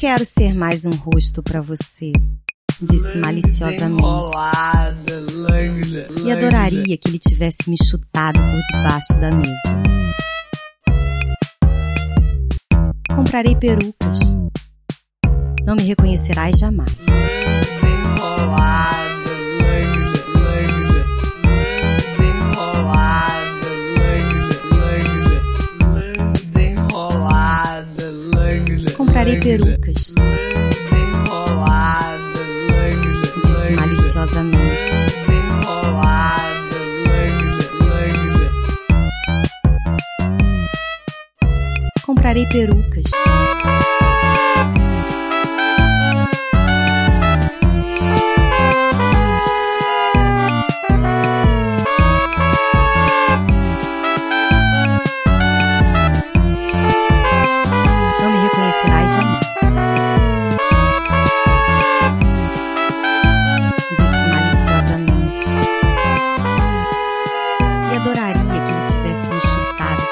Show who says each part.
Speaker 1: quero ser mais um rosto pra você, disse maliciosamente. E adoraria que ele tivesse me chutado por debaixo da mesa. Comprarei perucas. Não me reconhecerás jamais.
Speaker 2: Comprarei perucas, disse maliciosamente. Enrolada, lângula.
Speaker 1: Comprarei perucas, adoraria
Speaker 2: que ele tivesse
Speaker 1: me chutado.